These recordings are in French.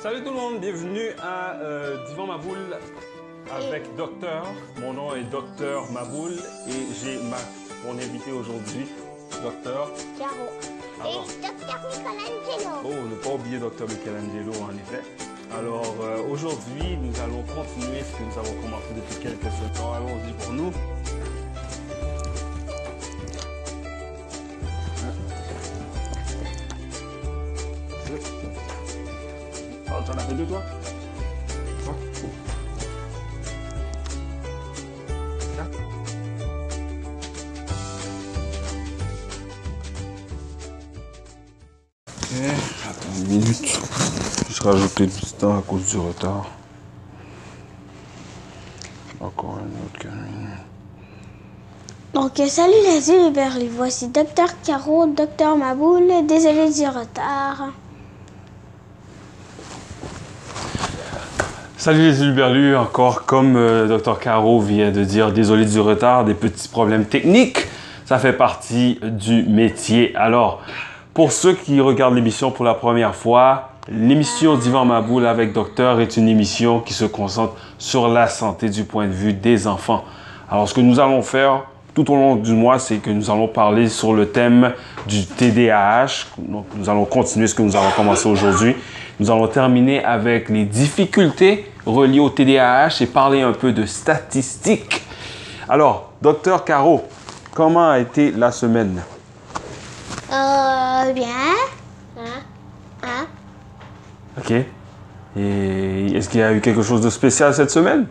Salut tout le monde, bienvenue à euh, Divan Maboul avec Docteur. Mon nom est Docteur Maboul et j'ai ma, mon invité aujourd'hui, Docteur. Caro. Alors. Et Docteur Michelangelo. Oh, ne pas oublier Docteur Michelangelo en effet. Alors euh, aujourd'hui, nous allons continuer ce que nous avons commencé depuis quelques temps. Allons-y pour nous. Deux toi Tiens. Ok, attends une minute. Juste rajouter du temps à cause du retard. Encore une autre minute. Donc, salut les Uberly. Voici Docteur Caro, Docteur Maboul. Désolé du retard. Salut les Ulberlus, encore comme euh, Dr Caro vient de dire, désolé du retard, des petits problèmes techniques, ça fait partie du métier. Alors, pour ceux qui regardent l'émission pour la première fois, l'émission Divan Maboul avec Docteur est une émission qui se concentre sur la santé du point de vue des enfants. Alors, ce que nous allons faire tout au long du mois, c'est que nous allons parler sur le thème du TDAH. Nous allons continuer ce que nous avons commencé aujourd'hui. Nous allons terminer avec les difficultés reliées au TDAH et parler un peu de statistiques. Alors, docteur Caro, comment a été la semaine? Euh, bien. Hein? Hein? OK. Et est-ce qu'il y a eu quelque chose de spécial cette semaine?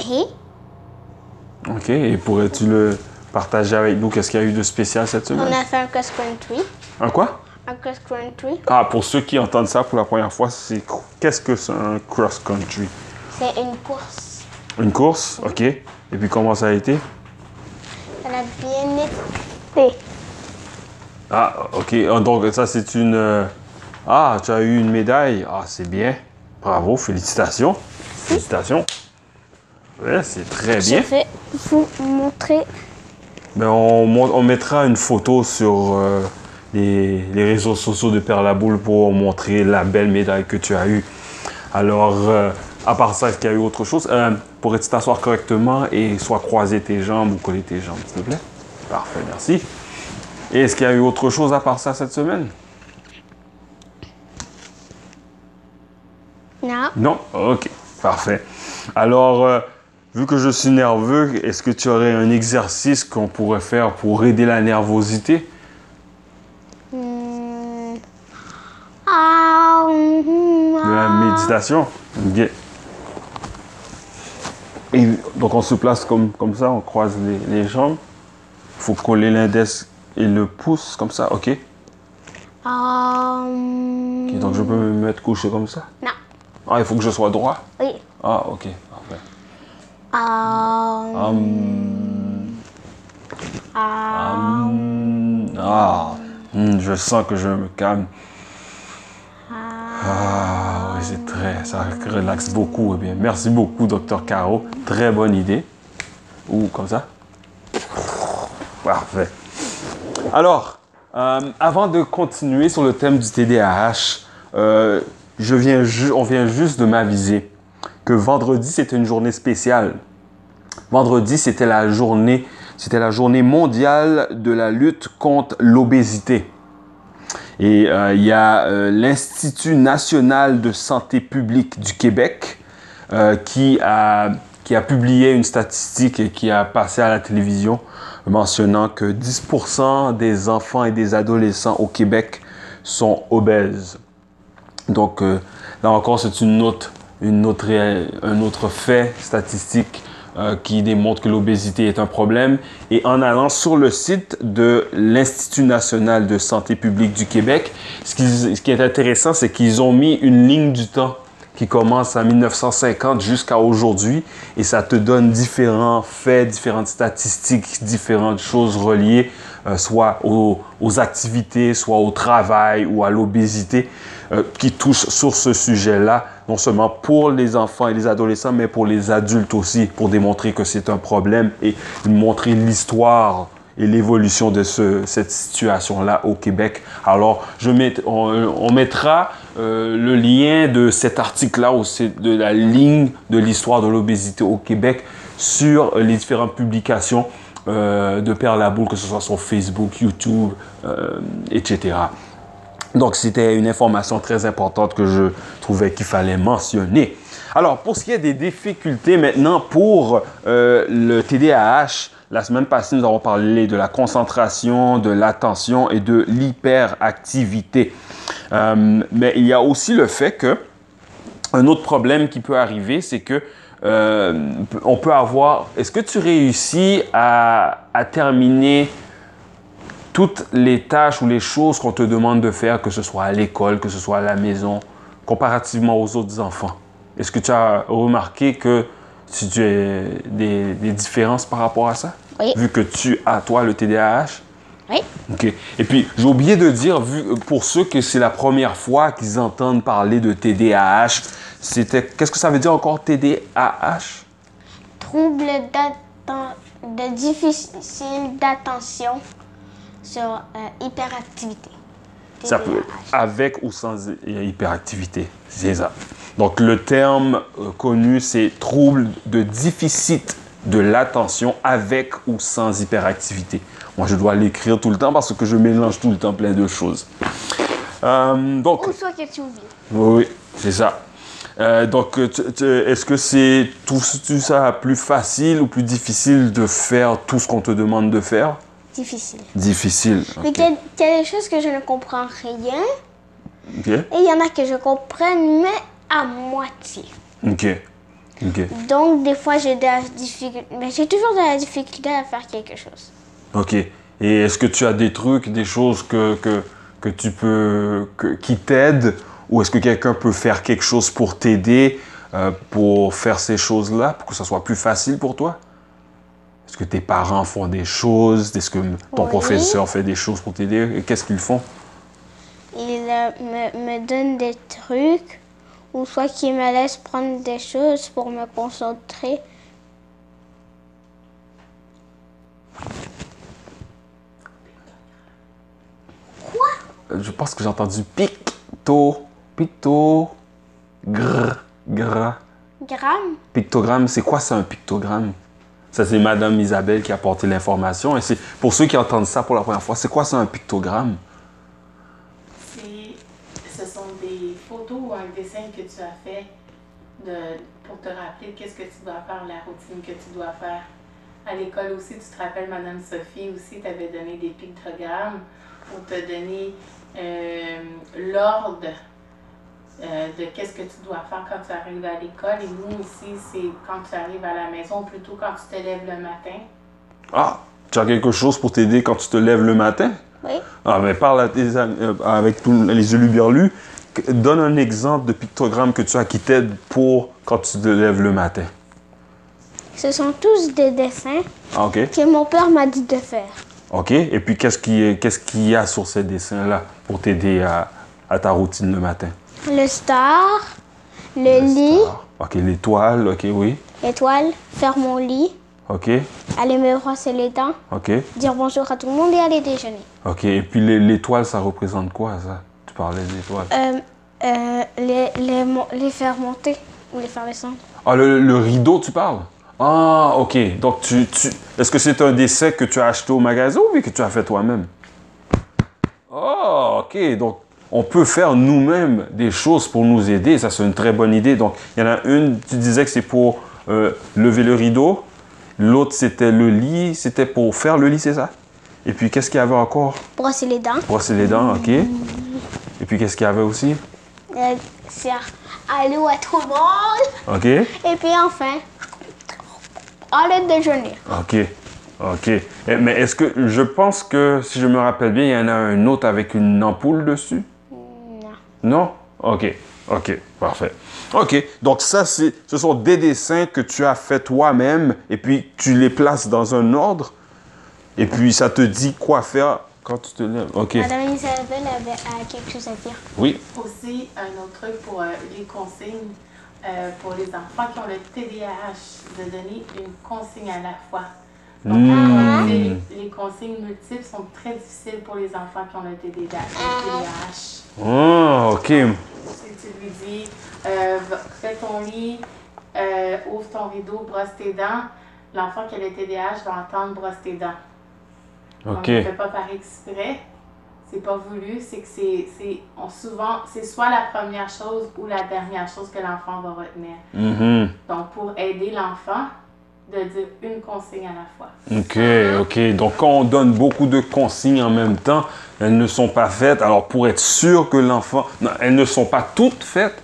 Et? OK. Et pourrais-tu le partager avec nous? Qu'est-ce qu'il y a eu de spécial cette On semaine? a fait un cross-country. Un quoi? Un cross-country. Ah, pour ceux qui entendent ça pour la première fois, c'est qu'est-ce que c'est un cross-country? C'est une course. Une course? OK. Et puis comment ça a été? Ça a bien été. Ah, ok. Ah, Donc, ça, c'est une. euh, Ah, tu as eu une médaille. Ah, c'est bien. Bravo, félicitations. Félicitations. Ouais, c'est très Je bien. vais vous montrer. Ben, on, mon- on mettra une photo sur euh, les, les réseaux sociaux de Père Laboule pour montrer la belle médaille que tu as eue. Alors, euh, à part ça, est-ce qu'il y a eu autre chose? Euh, Pourrais-tu t'asseoir correctement et soit croiser tes jambes ou coller tes jambes, s'il te plaît? Parfait, merci. Et est-ce qu'il y a eu autre chose à part ça cette semaine? Non. Non? Ok, parfait. Alors, euh, vu que je suis nerveux, est-ce que tu aurais un exercice qu'on pourrait faire pour aider la nervosité? Ah. Et donc, on se place comme, comme ça, on croise les, les jambes. Il faut coller l'index et le pouce comme ça, ok? Ah, hum. Ok, Donc, je peux me mettre couché comme ça? Non. Ah, il faut que je sois droit? Oui. Ah, ok, parfait. Ah, Hum, ah. ah, hum, je sens que je me calme. Ah, oui, c'est très, ça relaxe beaucoup. Eh bien, merci beaucoup, docteur Caro. Très bonne idée. Ou comme ça. Parfait. Alors, euh, avant de continuer sur le thème du TDAH, euh, je viens on vient juste de m'aviser que vendredi, c'était une journée spéciale. Vendredi, c'était la journée, c'était la journée mondiale de la lutte contre l'obésité. Et euh, il y a euh, l'Institut national de santé publique du Québec euh, qui, a, qui a publié une statistique et qui a passé à la télévision mentionnant que 10% des enfants et des adolescents au Québec sont obèses. Donc là encore, c'est une autre, une autre, un autre fait statistique euh, qui démontre que l'obésité est un problème. Et en allant sur le site de l'Institut national de santé publique du Québec, ce qui, est intéressant, c'est qu'ils ont mis une ligne du temps qui commence en 1950 jusqu'à aujourd'hui et ça te donne différents faits, différentes statistiques, différentes choses reliées euh, soit aux, aux activités, soit au travail ou à l'obésité euh, qui touchent sur ce sujet-là, non seulement pour les enfants et les adolescents, mais pour les adultes aussi, pour démontrer que c'est un problème et montrer l'histoire et l'évolution de ce- cette situation-là au Québec. Alors, je mets, on, on mettra euh, le lien de cet article-là, de la ligne de l'histoire de l'obésité au Québec, sur les différentes publications euh, de Père Laboule, que ce soit sur Facebook, YouTube, euh, etc. Donc, c'était une information très importante que je trouvais qu'il fallait mentionner. Alors, pour ce qui est des difficultés maintenant pour euh, le TDAH, la semaine passée, nous avons parlé de la concentration, de l'attention et de l'hyperactivité. Euh, mais il y a aussi le fait que un autre problème qui peut arriver, c'est que euh, on peut avoir. Est-ce que tu réussis à, à terminer toutes les tâches ou les choses qu'on te demande de faire, que ce soit à l'école, que ce soit à la maison, comparativement aux autres enfants? Est-ce que tu as remarqué que si tu as des, des différences par rapport à ça? Oui. Vu que tu as, toi, le TDAH? Oui. OK. Et puis, j'ai oublié de dire, vu, pour ceux que c'est la première fois qu'ils entendent parler de TDAH, c'était. Qu'est-ce que ça veut dire encore TDAH? Trouble de difficile d'attention sur euh, hyperactivité. Ça peut avec ou sans hy- hyperactivité. C'est ça. Donc, le terme euh, connu, c'est trouble de déficit de l'attention avec ou sans hyperactivité. Moi, je dois l'écrire tout le temps parce que je mélange tout le temps plein de choses. Euh, donc, Ou soit que tu oublies. Oui, c'est ça. Euh, donc, est-ce que c'est tout, tout ça plus facile ou plus difficile de faire tout ce qu'on te demande de faire? Difficile. Difficile. Mais qu'il y, a- des choses que je ne comprends rien? Ok. et il y en a que je comprenne, mais à moitié. Ok. Ok. Donc, des fois, j'ai de la difficulté. Mais j'ai toujours de la difficulté à faire quelque chose. Ok. Et est-ce que tu as des trucs, des choses que, que, que tu peux, que- qui t'aident? Ou est-ce que quelqu'un peut faire quelque chose pour t'aider euh, pour faire ces choses-là, pour que ça soit plus facile pour toi? Est-ce que tes parents font des choses? Est-ce que ton Oui. professeur fait des choses pour t'aider? Et Qu'est-ce qu'ils font? Il euh, me, me donne des trucs ou soit qu'il me laisse prendre des choses pour me concentrer. Euh, Je pense que j'ai entendu picto, picto, gr, gra. Gramme? Pictogramme, c'est quoi ça un pictogramme? Ça, c'est Madame Isabelle qui a apporté l'information. Et pour ceux qui entendent ça pour la première fois, c'est quoi ça un pictogramme? Ce sont des photos ou un dessin que tu as fait pour te rappeler qu'est-ce que tu dois faire, la routine que tu dois faire. À l'école aussi, tu te rappelles, Madame Sophie aussi t'avait donné des pictogrammes pour te donner euh, l'ordre de qu'est-ce que tu dois faire quand tu arrives à l'école. Et nous aussi, c'est quand tu arrives à la maison, plutôt quand tu te lèves le matin. Ah, tu as quelque chose pour t'aider quand tu te lèves le matin? Oui. Ah, mais parle à tes amis, euh, avec tous les yeux luberlus. Que- Donne un exemple de pictogramme que tu as qui t'aide pour quand tu te lèves le matin. Ce sont tous des dessins Ah, OK. que mon père m'a dit de faire. OK. Et puis, qu'est-ce qu'il y, a- qu'est-ce qu'il y a sur ces dessins-là pour t'aider à, à ta routine le matin? Le star, le, lit, OK, l'étoile, OK, oui. l'étoile, faire mon lit, OK, aller me brosser les dents, OK, dire bonjour à tout le monde et aller déjeuner. OK. Et puis, l'é- l'étoile, ça représente quoi, ça? Tu parlais d'étoile. Euh, euh, les, les, les faire monter ou les faire descendre. Ah, le, le rideau, tu parles? Ah, OK. Donc, tu, tu... est-ce que c'est un dessin que tu as acheté au magasin ou que tu as fait toi-même? Ah, OK. Donc, on peut faire nous-mêmes des choses pour nous aider. Ça, c'est une très bonne idée. Donc, il y en a une, tu disais que c'est pour euh, lever le rideau. L'autre, c'était le lit. C'était pour faire le lit, c'est ça? Et puis, qu'est-ce qu'il y avait encore? Brosser les dents. Brosser les dents, OK. Et puis, qu'est-ce qu'il y avait aussi? Euh, faire allô à tout le monde. OK. Et puis enfin, aller déjeuner. OK. OK. Mais est-ce que je pense que, si je me rappelle bien, il y en a un autre avec une ampoule dessus? Non? OK. OK. Parfait. OK. Donc, ça, c'est, ce sont des dessins que tu as fait toi-même et puis tu les places dans un ordre et puis ça te dit quoi faire quand tu te lèves. OK. Madame Isabelle avait euh, quelque chose à dire. Oui. Aussi, un autre truc pour euh, les consignes euh, pour les enfants qui ont le TDAH, de donner une consigne à la fois. Donc, Hmm. les, les consignes multiples sont très difficiles pour les enfants qui ont le TDAH. Ah, ok. Si tu lui dis, euh, fais ton lit, euh, ouvre ton rideau, brosse tes dents, l'enfant qui a le TDAH va entendre brosse tes dents. Donc, Ok. il ne fait pas par exprès. C'est pas voulu, c'est que c'est, c'est, on souvent, c'est soit la première chose ou la dernière chose que l'enfant va retenir. Mhm. Donc, pour aider l'enfant, de dire une consigne à la fois. Ok, ok. Donc, quand on donne beaucoup de consignes en même temps, elles ne sont pas faites. Alors, pour être sûr que l'enfant. Non, elles ne sont pas toutes faites.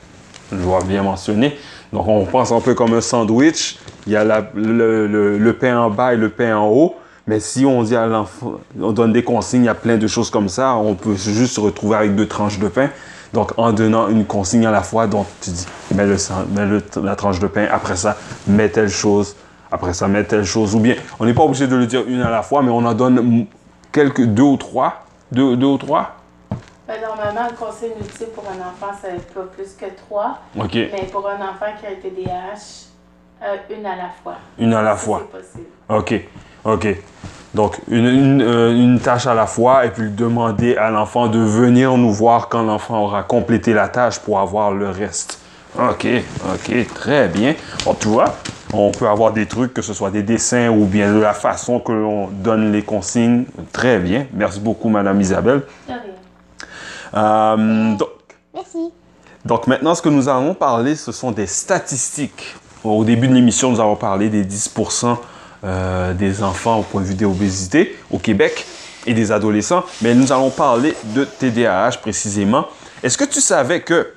Je dois bien mentionner. Donc, on pense un peu comme un sandwich. Il y a le, pain en bas et le pain en haut. Mais si on dit à l'enfant, on donne des consignes, il y a plein de choses comme ça, on peut juste se retrouver avec deux tranches de pain. Donc, en donnant une consigne à la fois, donc tu dis, mets, le, mets la tranche de pain, après ça, mets telle chose, après ça, mets telle chose. Ou bien, on n'est pas obligé de le dire une à la fois, mais on en donne quelques, deux ou trois. Deux, deux ou trois? Ben, normalement, un conseil multiple pour un enfant, ça être pas plus que trois. OK. Mais pour un enfant qui a un TDAH, euh, une à la fois. Une à la fois. C'est possible. OK. OK. Donc, une, une, euh, une tâche à la fois et puis demander à l'enfant de venir nous voir quand l'enfant aura complété la tâche pour avoir le reste. OK. OK. Très bien. Bon, tu vois, on peut avoir des trucs, que ce soit des dessins ou bien de la façon que l'on donne les consignes. Très bien. Merci beaucoup, Madame Isabelle. De rien. Euh, donc, Merci. Donc maintenant, ce que nous allons parler, ce sont des statistiques. Au début de l'émission, nous avons parlé des 10% euh, des enfants au point de vue des obésités au Québec et des adolescents, mais nous allons parler de TDAH précisément. Est-ce que tu savais que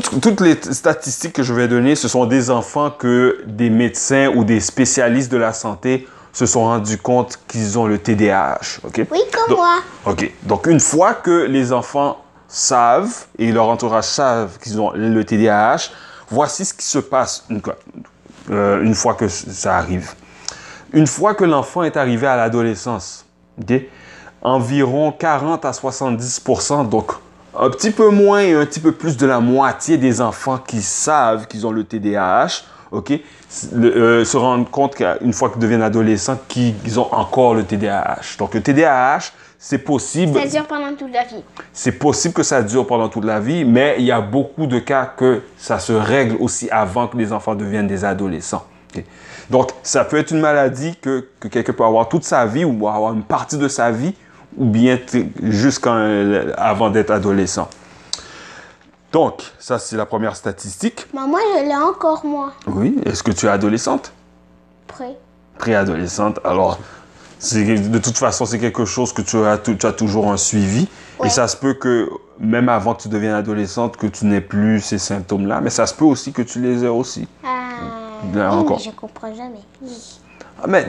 toutes, toutes les statistiques que je vais donner, ce sont des enfants que des médecins ou des spécialistes de la santé se sont rendus compte qu'ils ont le TDAH, ok? Oui, comme Donc- moi. OK. Donc, une fois que les enfants savent et leur entourage savent qu'ils ont le TDAH, voici ce qui se passe une, fois- euh, une fois que ça arrive. Une fois que l'enfant est arrivé à l'adolescence, environ 40 à 70% donc un petit peu moins et un petit peu plus de la moitié des enfants qui savent qu'ils ont le TDAH, OK, le- euh, se rendent compte qu'une fois qu'ils deviennent adolescents, qu'ils ont encore le TDAH. Donc, le TDAH, c'est possible. Ça dure pendant toute la vie. C'est possible que ça dure pendant toute la vie, mais il y a beaucoup de cas que ça se règle aussi avant que les enfants deviennent des adolescents. Donc, ça peut être une maladie que, que quelqu'un peut avoir toute sa vie ou avoir une partie de sa vie, ou bien t- jusqu'à euh, avant d'être adolescent. Donc, ça, c'est la première statistique. Mais moi, je l'ai encore, moi. Oui, est-ce que tu es adolescente? Prêt. préadolescente. Alors, c'est- de toute façon, c'est quelque chose que tu as, tou- tu as toujours un suivi. Ouais. Et ça se peut que, même avant que tu deviennes adolescente, que tu n'aies plus ces symptômes-là. Mais ça se peut aussi que tu les aies aussi. Ah, Bien, oui, encore. mais je comprends jamais. Oui. Ah, Mais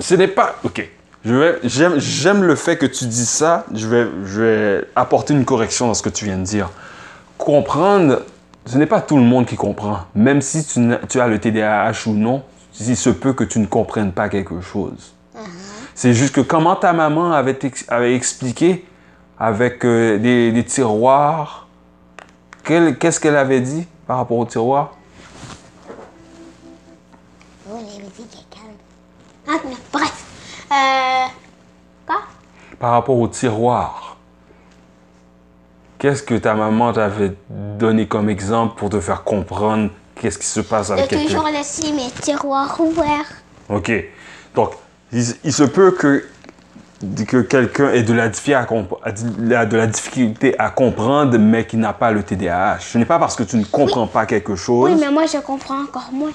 ce n'est pas... OK. J'aime, le fait que tu dis ça. Je vais, je vais apporter une correction dans ce que tu viens de dire. Comprendre, ce n'est pas tout le monde qui comprend. Même si tu, as le TDAH ou non, il se peut que tu ne comprennes pas quelque chose. C'est juste que comment ta maman avait, ex- avait expliqué avec euh, des, des tiroirs, qu'est-ce qu'elle avait dit par rapport aux tiroirs? Oh, les musiques est calme. Ah, bref. Euh. Quoi? Par rapport aux tiroirs. Qu'est-ce que ta maman t'avait donné comme exemple pour te faire comprendre qu'est-ce qui se passe avec quelqu'un? toujours laisser mes tiroirs ouverts. OK. Donc, il, il se peut que, que quelqu'un ait la, la- de la difficulté à comprendre, mais qui n'a pas le TDAH. Ce n'est pas parce que tu ne comprends pas quelque chose. Oui, mais moi, je comprends encore moins.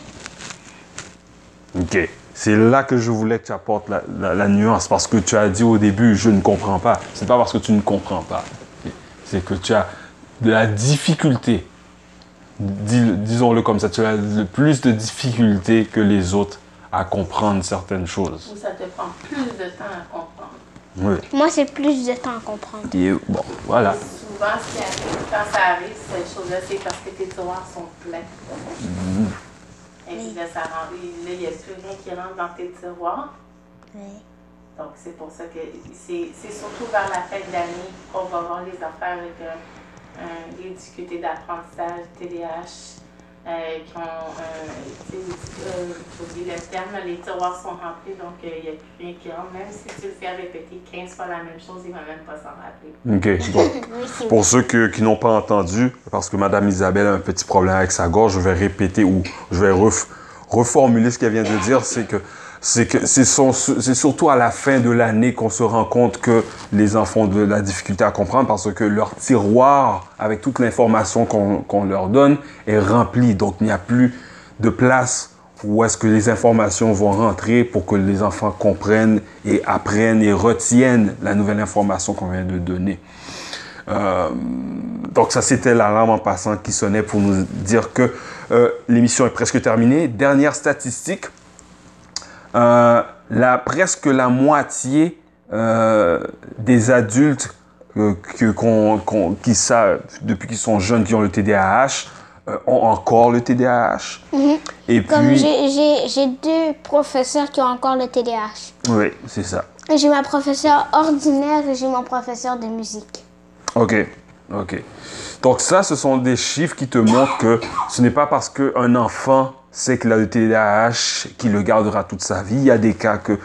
OK. C'est là que je voulais que tu apportes la, la- la nuance, parce que tu as dit au début, je ne comprends pas. C'est pas parce que tu ne comprends pas. C'est que tu as de la difficulté. Dis- Disons-le comme ça, tu as le plus de difficulté que les autres à comprendre certaines choses. Ou ça te prend plus de temps à comprendre. Oui. Moi, c'est plus de temps à comprendre. Et bon, voilà. Souvent, ce qui arrive, quand ça arrive, cette chose-là, c'est parce que tes tiroirs sont pleins. Et là, ça rend, là, il n'y a plus rien qui rentre dans tes tiroirs. Donc, c'est pour ça que c'est surtout vers la fin de l'année qu'on va voir les affaires avec euh, les difficultés d'apprentissage, TDAH, euh, qui ont, euh, tu sais, euh, j'ai oublié le terme, les tiroirs sont remplis, donc euh, il n'y a plus rien qui rentre. Même si tu le fais répéter 15 fois la même chose, il ne va même pas s'en rappeler. OK. C'est pour ceux que- qui n'ont pas entendu, parce que Madame Isabelle a un petit problème avec sa gorge, je vais répéter ou je vais ref- reformuler ce qu'elle vient de dire. C'est que c'est que c'est surtout à la fin de l'année qu'on se rend compte que les enfants ont de la difficulté à comprendre parce que leur tiroir, avec toute l'information qu'on qu'on leur donne, est rempli. Donc, il n'y a plus de place où est-ce que les informations vont rentrer pour que les enfants comprennent et apprennent et retiennent la nouvelle information qu'on vient de donner. Euh, donc ça, c'était l'alarme en passant qui sonnait pour nous dire que euh, l'émission est presque terminée. Dernière statistique, euh, la, presque la moitié euh, des adultes euh, que- qu'on- qu'on- qui savent, depuis qu'ils sont jeunes, qui ont le TDAH, ont encore le TDAH. Et Comme puis, j'ai- j'ai j'ai deux professeurs qui ont encore le TDAH. oui, c'est ça. J'ai ma professeure ordinaire et j'ai mon professeur de musique. OK. OK. Donc ça, ce sont des chiffres qui te montrent que ce n'est pas parce qu'un enfant qu'il a le TDAH qu'il le gardera toute sa vie. Il y a des cas que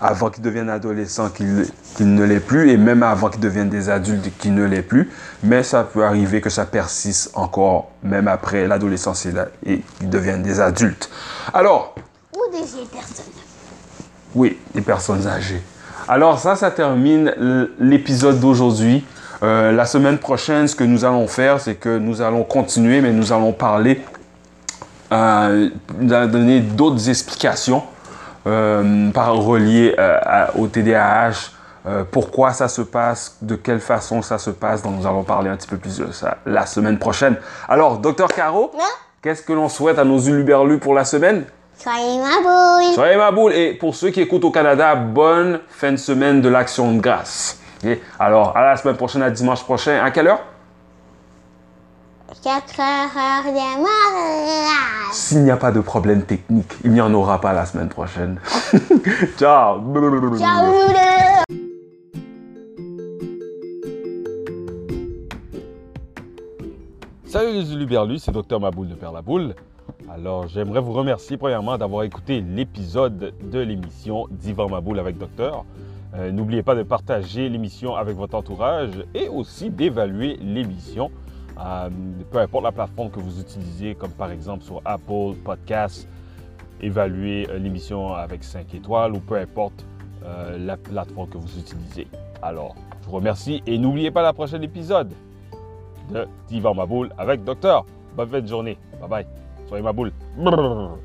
avant qu'il devienne adolescent, qu'il qu'il ne l'est plus, et même avant qu'il devienne des adultes, qu'il ne l'est plus. Mais ça peut arriver que ça persiste encore, même après l'adolescence et, la- et qu'ils deviennent des adultes. Alors, Ou des vieilles personnes? oui, les personnes âgées. Alors ça, ça termine l'épisode d'aujourd'hui. Euh, la semaine prochaine, ce que nous allons faire, c'est que nous allons continuer, mais nous allons parler, euh, nous allons donner d'autres explications euh, par reliées euh, à- au TDAH, euh, pourquoi ça se passe, de quelle façon ça se passe. Donc nous allons parler un petit peu plus de ça la semaine prochaine. Alors, docteur Caro, qu'est-ce que l'on souhaite à nos uluberlus pour la semaine? Soyez ma boule. Soyez ma boule. Et pour ceux qui écoutent au Canada, bonne fin de semaine de l'Action de grâce. Alors, à la semaine prochaine, à dimanche prochain. À quelle heure? 4 heures de mariage. S'il n'y a pas de problème technique, il n'y en aura pas la semaine prochaine. Ciao. Ciao. Salut les Uluberlus, c'est Docteur Maboule de Père la Boule. Alors, j'aimerais vous remercier premièrement d'avoir écouté l'épisode de l'émission Divan Maboule avec Docteur. Euh, N'oubliez pas de partager l'émission avec votre entourage et aussi d'évaluer l'émission, euh, peu importe la plateforme que vous utilisez, comme par exemple sur Apple Podcasts, évaluer euh, l'émission avec 5 étoiles ou peu importe euh, la plateforme que vous utilisez. Alors, je vous remercie et n'oubliez pas la prochaine épisode de Divan Maboule avec Docteur. Bonne fin de journée. Bye bye. Soyez ma boule. Brrr.